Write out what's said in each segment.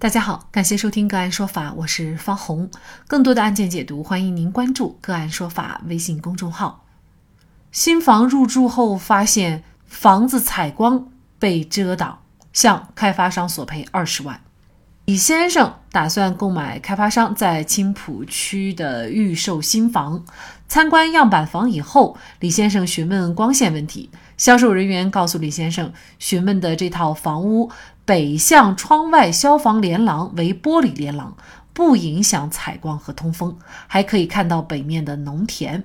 大家好，感谢收听个案说法，我是方红。更多的案件解读，欢迎您关注个案说法微信公众号。新房入住后发现房子采光被遮挡，向开发商索赔二十万。李先生打算购买开发商在青浦区的预售新房。参观样板房以后，李先生询问光线问题。销售人员告诉李先生，询问的这套房屋北向窗外消防连廊为玻璃连廊，不影响采光和通风，还可以看到北面的农田。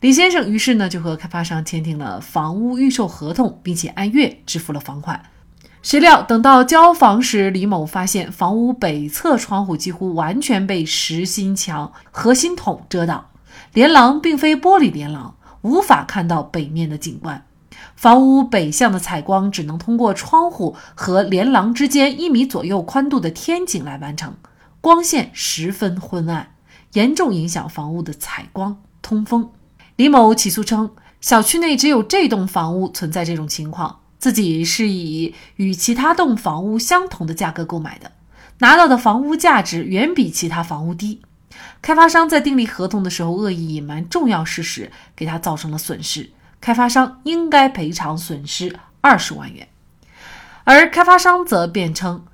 李先生于是呢就和开发商签订了房屋预售合同，并且按月支付了房款。谁料，等到交房时，李某发现房屋北侧窗户几乎完全被实心墙、核心筒遮挡，连廊并非玻璃连廊，无法看到北面的景观。房屋北向的采光只能通过窗户和连廊之间一米左右宽度的天井来完成，光线十分昏暗，严重影响房屋的采光、通风。李某起诉称，小区内只有这栋房屋存在这种情况。自己是以与其他栋房屋相同的价格购买的，拿到的房屋价值远比其他房屋低。开发商在订立合同的时候恶意隐瞒重要事实，给他造成了损失，开发商应该赔偿损失二十万元。而开发商则辩称。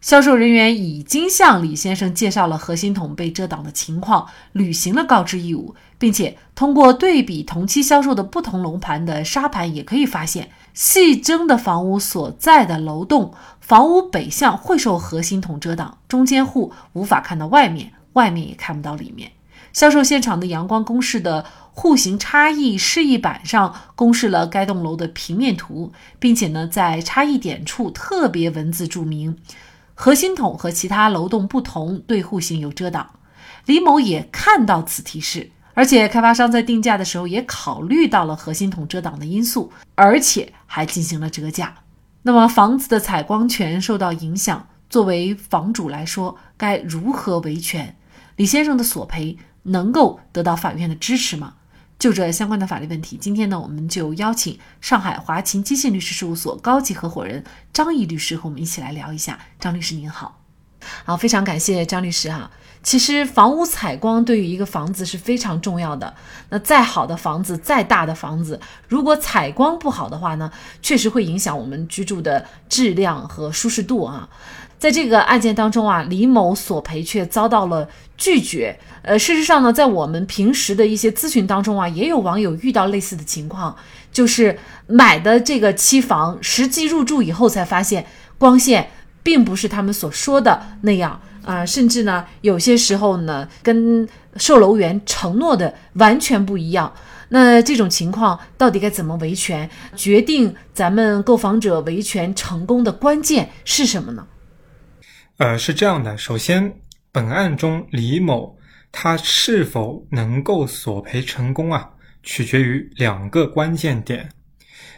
销售人员已经向李先生介绍了核心筒被遮挡的情况，履行了告知义务，并且通过对比同期销售的不同楼盘的沙盘，也可以发现，细征的房屋所在的楼栋，房屋北向会受核心筒遮挡，中间户无法看到外面，外面也看不到里面。销售现场的阳光公示的户型差异示意板上公示了该栋楼的平面图，并且呢，在差异点处特别文字注明。核心筒和其他楼栋不同，对户型有遮挡。李某也看到此提示，而且开发商在定价的时候也考虑到了核心筒遮挡的因素，而且还进行了折价。那么房子的采光权受到影响，作为房主来说，该如何维权？李先生的索赔能够得到法院的支持吗？就这相关的法律问题，今天呢，我们就邀请上海华勤基信律师事务所高级合伙人张毅律师和我们一起来聊一下。张律师您好，好，非常感谢张律师哈。其实房屋采光对于一个房子是非常重要的。那再好的房子，再大的房子，如果采光不好的话呢，确实会影响我们居住的质量和舒适度啊。在这个案件当中啊，李某索赔却遭到了拒绝。呃，事实上呢，在我们平时的一些咨询当中啊，也有网友遇到类似的情况，就是买的这个期房，实际入住以后才发现光线并不是他们所说的那样啊，甚至呢，有些时候呢，跟售楼员承诺的完全不一样。那这种情况到底该怎么维权？决定咱们购房者维权成功的关键是什么呢？呃，是这样的。首先，本案中李某他是否能够索赔成功啊，取决于两个关键点。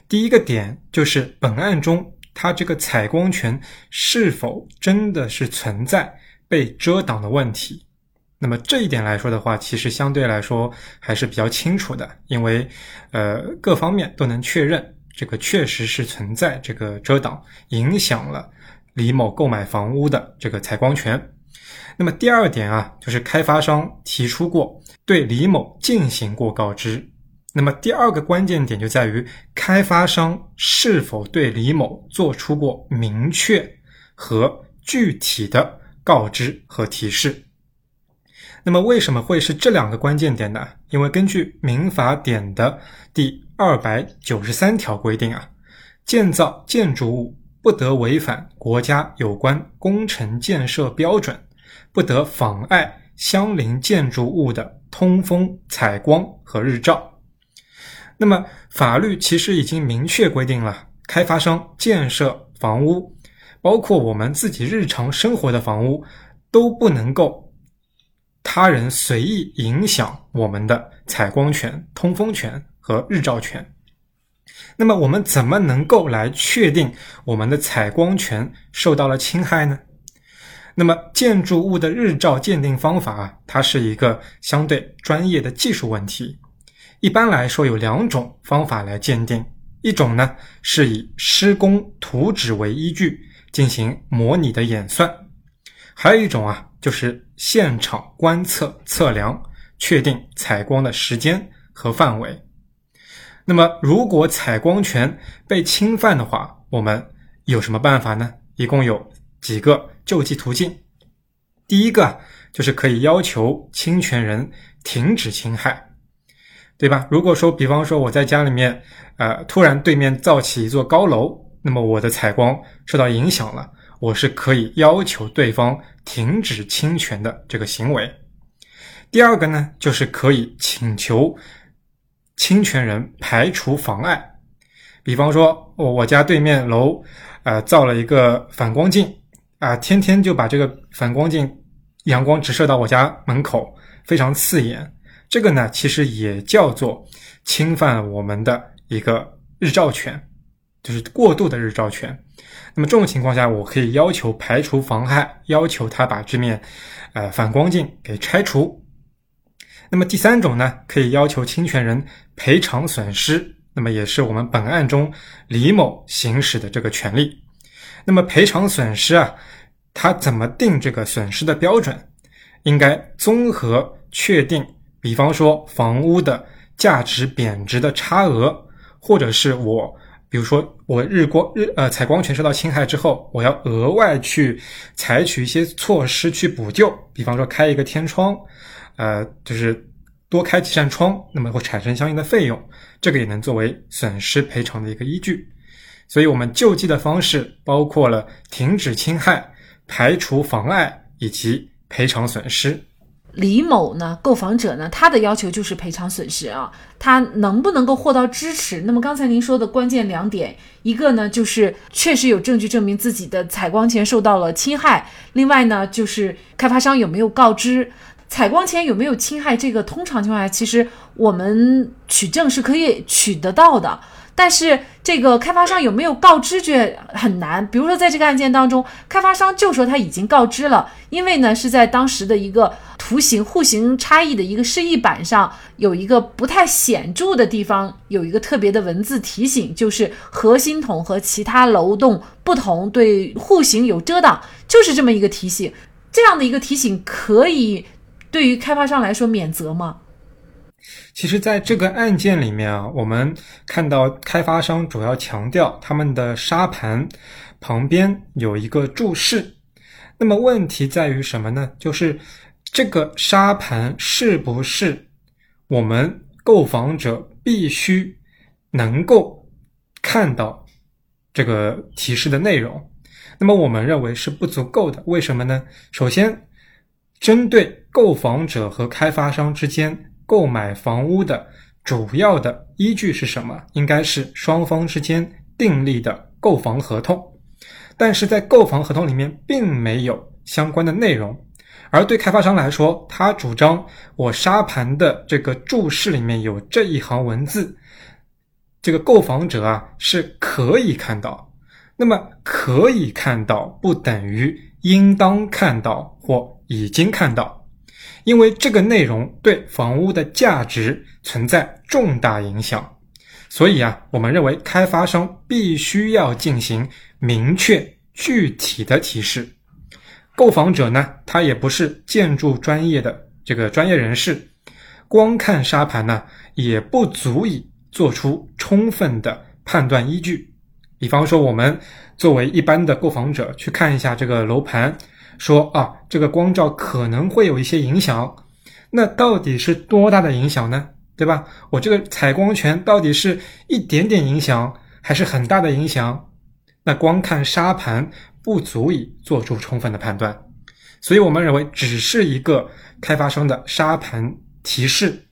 第一个点就是本案中他这个采光权是否真的是存在被遮挡的问题。那么这一点来说的话，其实相对来说还是比较清楚的，因为呃各方面都能确认这个确实是存在这个遮挡，影响了。李某购买房屋的这个采光权，那么第二点啊，就是开发商提出过对李某进行过告知。那么第二个关键点就在于开发商是否对李某做出过明确和具体的告知和提示。那么为什么会是这两个关键点呢？因为根据民法典的第二百九十三条规定啊，建造建筑物。不得违反国家有关工程建设标准，不得妨碍相邻建筑物的通风、采光和日照。那么，法律其实已经明确规定了，开发商建设房屋，包括我们自己日常生活的房屋，都不能够他人随意影响我们的采光权、通风权和日照权。那么我们怎么能够来确定我们的采光权受到了侵害呢？那么建筑物的日照鉴定方法啊，它是一个相对专业的技术问题。一般来说有两种方法来鉴定，一种呢是以施工图纸为依据进行模拟的演算，还有一种啊，就是现场观测测量，确定采光的时间和范围。那么，如果采光权被侵犯的话，我们有什么办法呢？一共有几个救济途径。第一个就是可以要求侵权人停止侵害，对吧？如果说，比方说我在家里面，呃，突然对面造起一座高楼，那么我的采光受到影响了，我是可以要求对方停止侵权的这个行为。第二个呢，就是可以请求侵权人排除妨碍，比方说我我家对面楼，呃，造了一个反光镜。啊，天天就把这个反光镜阳光直射到我家门口，非常刺眼。这个呢，其实也叫做侵犯我们的一个日照权，就是过度的日照权。那么这种情况下，我可以要求排除妨害，要求他把这面呃反光镜给拆除。那么第三种呢，可以要求侵权人赔偿损失，那么也是我们本案中李某行使的这个权利。那么赔偿损失啊，他怎么定这个损失的标准？应该综合确定，比方说房屋的价值贬值的差额，或者是我，比如说我日光日呃采光权受到侵害之后，我要额外去采取一些措施去补救，比方说开一个天窗，呃，就是多开几扇窗，那么会产生相应的费用，这个也能作为损失赔偿的一个依据。所以，我们救济的方式包括了停止侵害、排除妨碍以及赔偿损失。李某呢，购房者呢，他的要求就是赔偿损失啊，他能不能够获到支持？那么刚才您说的关键两点，一个呢就是确实有证据证明自己的采光权受到了侵害，另外呢就是开发商有没有告知采光权有没有侵害？这个通常情况下，其实我们取证是可以取得到的。但是这个开发商有没有告知却很难。比如说，在这个案件当中，开发商就说他已经告知了，因为呢是在当时的一个图形户型差异的一个示意板上有一个不太显著的地方，有一个特别的文字提醒，就是核心筒和其他楼栋不同，对户型有遮挡，就是这么一个提醒。这样的一个提醒可以对于开发商来说免责吗？其实，在这个案件里面啊，我们看到开发商主要强调他们的沙盘旁边有一个注释。那么问题在于什么呢？就是这个沙盘是不是我们购房者必须能够看到这个提示的内容？那么我们认为是不足够的。为什么呢？首先，针对购房者和开发商之间。购买房屋的主要的依据是什么？应该是双方之间订立的购房合同，但是在购房合同里面并没有相关的内容。而对开发商来说，他主张我沙盘的这个注释里面有这一行文字，这个购房者啊是可以看到。那么可以看到不等于应当看到或已经看到。因为这个内容对房屋的价值存在重大影响，所以啊，我们认为开发商必须要进行明确具体的提示。购房者呢，他也不是建筑专业的这个专业人士，光看沙盘呢，也不足以做出充分的判断依据。比方说，我们作为一般的购房者去看一下这个楼盘。说啊，这个光照可能会有一些影响，那到底是多大的影响呢？对吧？我这个采光权到底是一点点影响，还是很大的影响？那光看沙盘不足以做出充分的判断，所以我们认为，只是一个开发商的沙盘提示，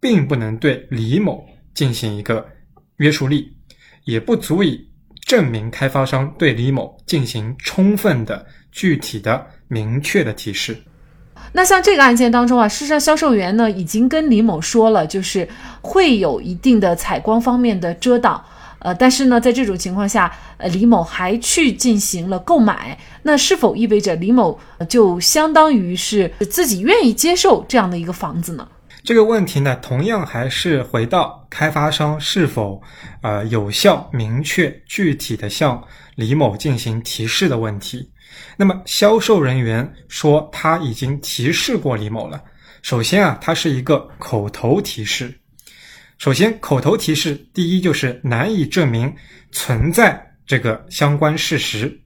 并不能对李某进行一个约束力，也不足以证明开发商对李某进行充分的。具体的、明确的提示。那像这个案件当中啊，事实上销售员呢已经跟李某说了，就是会有一定的采光方面的遮挡。呃，但是呢，在这种情况下，呃，李某还去进行了购买，那是否意味着李某就相当于是自己愿意接受这样的一个房子呢？这个问题呢，同样还是回到开发商是否呃有效、明确、具体的向李某进行提示的问题。那么销售人员说他已经提示过李某了。首先啊，它是一个口头提示。首先，口头提示第一就是难以证明存在这个相关事实。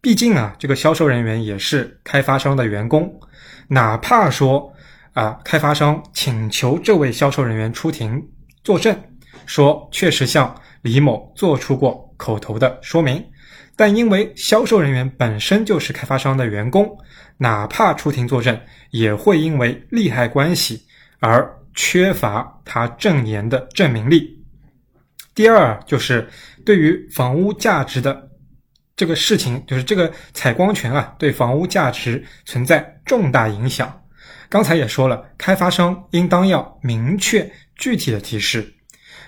毕竟啊，这个销售人员也是开发商的员工，哪怕说啊，开发商请求这位销售人员出庭作证，说确实向李某做出过口头的说明。但因为销售人员本身就是开发商的员工，哪怕出庭作证，也会因为利害关系而缺乏他证言的证明力。第二，就是对于房屋价值的这个事情，就是这个采光权啊，对房屋价值存在重大影响。刚才也说了，开发商应当要明确具体的提示。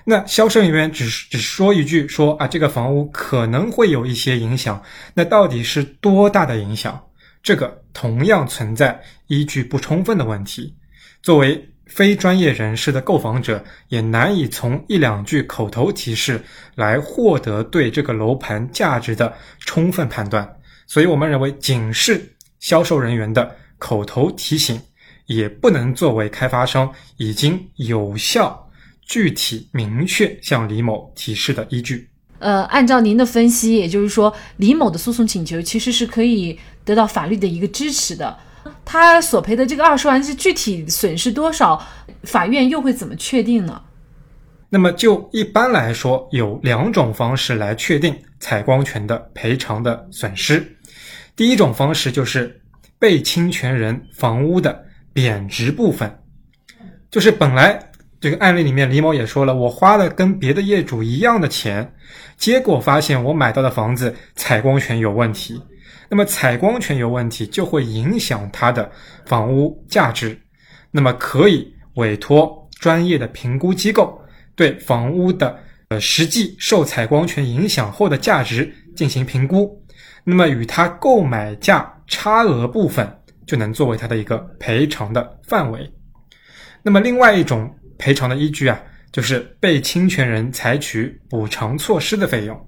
那销售人员只只说一句说啊，这个房屋可能会有一些影响，那到底是多大的影响？这个同样存在依据不充分的问题。作为非专业人士的购房者，也难以从一两句口头提示来获得对这个楼盘价值的充分判断。所以我们认为，仅是销售人员的口头提醒，也不能作为开发商已经有效。具体明确向李某提示的依据。呃，按照您的分析，也就是说，李某的诉讼请求其实是可以得到法律的一个支持的。他索赔的这个二十万是具体损失多少，法院又会怎么确定呢？那么就一般来说，有两种方式来确定采光权的赔偿的损失。第一种方式就是被侵权人房屋的贬值部分，就是本来。这个案例里面，李某也说了，我花了跟别的业主一样的钱，结果发现我买到的房子采光权有问题。那么采光权有问题，就会影响他的房屋价值。那么可以委托专业的评估机构，对房屋的呃实际受采光权影响后的价值进行评估。那么与他购买价差额部分，就能作为他的一个赔偿的范围。那么另外一种。赔偿的依据啊，就是被侵权人采取补偿措施的费用。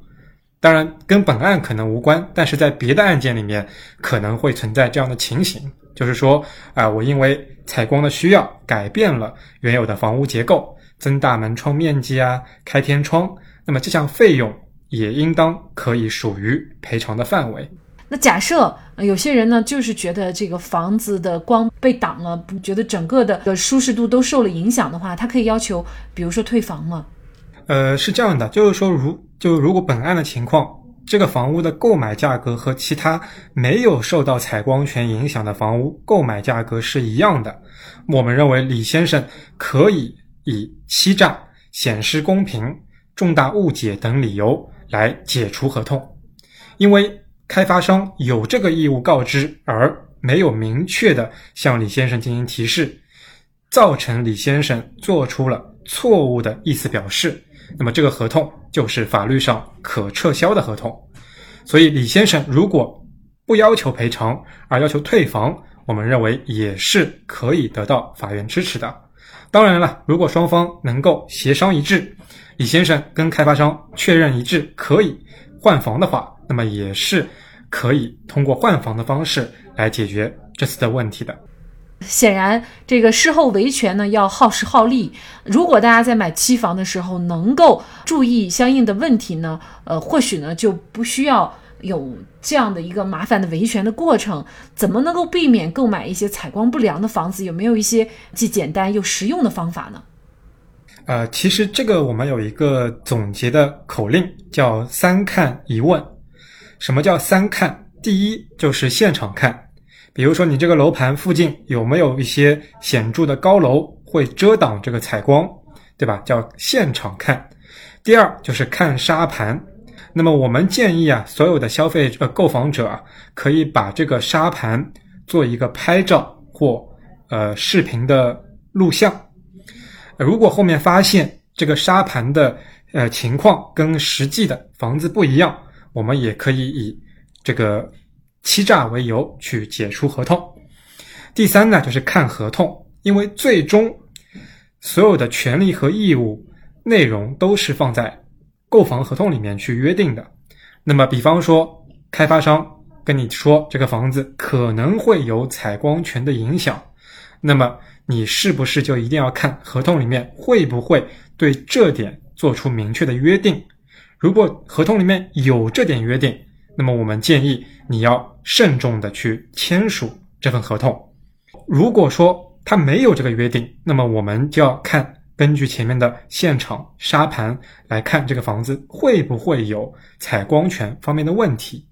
当然，跟本案可能无关，但是在别的案件里面可能会存在这样的情形，就是说啊，我因为采光的需要，改变了原有的房屋结构，增大门窗面积啊，开天窗，那么这项费用也应当可以属于赔偿的范围。那假设有些人呢，就是觉得这个房子的光被挡了，觉得整个的的舒适度都受了影响的话，他可以要求，比如说退房吗？呃，是这样的，就是说，如就如果本案的情况，这个房屋的购买价格和其他没有受到采光权影响的房屋购买价格是一样的，我们认为李先生可以以欺诈、显示公平、重大误解等理由来解除合同，因为。开发商有这个义务告知，而没有明确的向李先生进行提示，造成李先生做出了错误的意思表示，那么这个合同就是法律上可撤销的合同。所以李先生如果不要求赔偿，而要求退房，我们认为也是可以得到法院支持的。当然了，如果双方能够协商一致，李先生跟开发商确认一致可以换房的话。那么也是可以通过换房的方式来解决这次的问题的。显然，这个事后维权呢要耗时耗力。如果大家在买期房的时候能够注意相应的问题呢，呃，或许呢就不需要有这样的一个麻烦的维权的过程。怎么能够避免购买一些采光不良的房子？有没有一些既简单又实用的方法呢？呃，其实这个我们有一个总结的口令，叫“三看一问”。什么叫三看？第一就是现场看，比如说你这个楼盘附近有没有一些显著的高楼会遮挡这个采光，对吧？叫现场看。第二就是看沙盘。那么我们建议啊，所有的消费呃购房者啊，可以把这个沙盘做一个拍照或呃视频的录像。如果后面发现这个沙盘的呃情况跟实际的房子不一样，我们也可以以这个欺诈为由去解除合同。第三呢，就是看合同，因为最终所有的权利和义务内容都是放在购房合同里面去约定的。那么，比方说开发商跟你说这个房子可能会有采光权的影响，那么你是不是就一定要看合同里面会不会对这点做出明确的约定？如果合同里面有这点约定，那么我们建议你要慎重的去签署这份合同。如果说他没有这个约定，那么我们就要看根据前面的现场沙盘来看这个房子会不会有采光权方面的问题。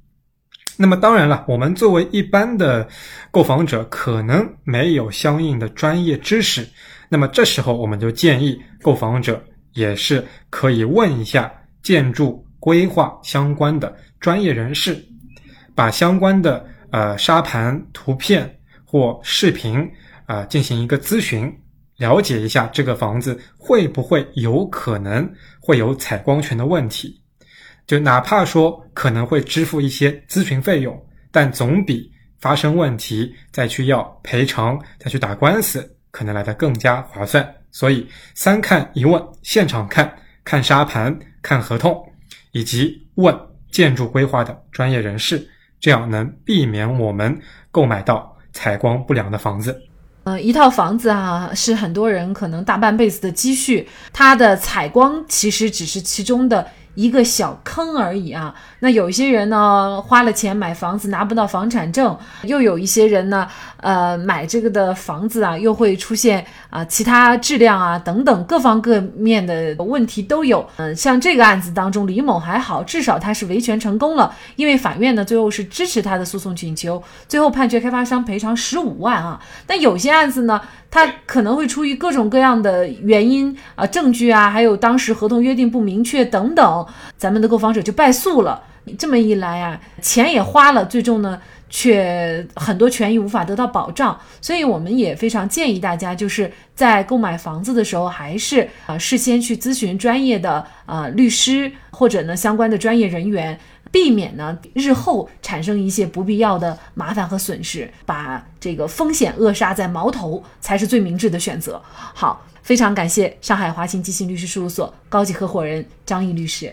那么当然了，我们作为一般的购房者，可能没有相应的专业知识，那么这时候我们就建议购房者也是可以问一下建筑规划相关的专业人士，把相关的呃沙盘图片或视频啊进行一个咨询，了解一下这个房子会不会有可能会有采光权的问题。就哪怕说可能会支付一些咨询费用，但总比发生问题再去要赔偿、再去打官司可能来的更加划算。所以三看一问：现场看、看沙盘、看合同，以及问建筑规划的专业人士，这样能避免我们购买到采光不良的房子。呃，一套房子啊，是很多人可能大半辈子的积蓄，它的采光其实只是其中的。一个小坑而已啊！那有些人呢，花了钱买房子拿不到房产证；又有一些人呢，呃，买这个的房子啊，又会出现啊其他质量啊等等各方各面的问题都有。嗯，像这个案子当中，李某还好，至少他是维权成功了，因为法院呢最后是支持他的诉讼请求，最后判决开发商赔偿十五万啊。但有些案子呢，他可能会出于各种各样的原因啊，证据啊，还有当时合同约定不明确等等。咱们的购房者就败诉了，这么一来啊，钱也花了，最终呢，却很多权益无法得到保障。所以我们也非常建议大家，就是在购买房子的时候，还是啊事先去咨询专业的啊律师或者呢相关的专业人员，避免呢日后产生一些不必要的麻烦和损失，把这个风险扼杀在矛头，才是最明智的选择。好。非常感谢上海华勤基信律师事务所高级合伙人张毅律师。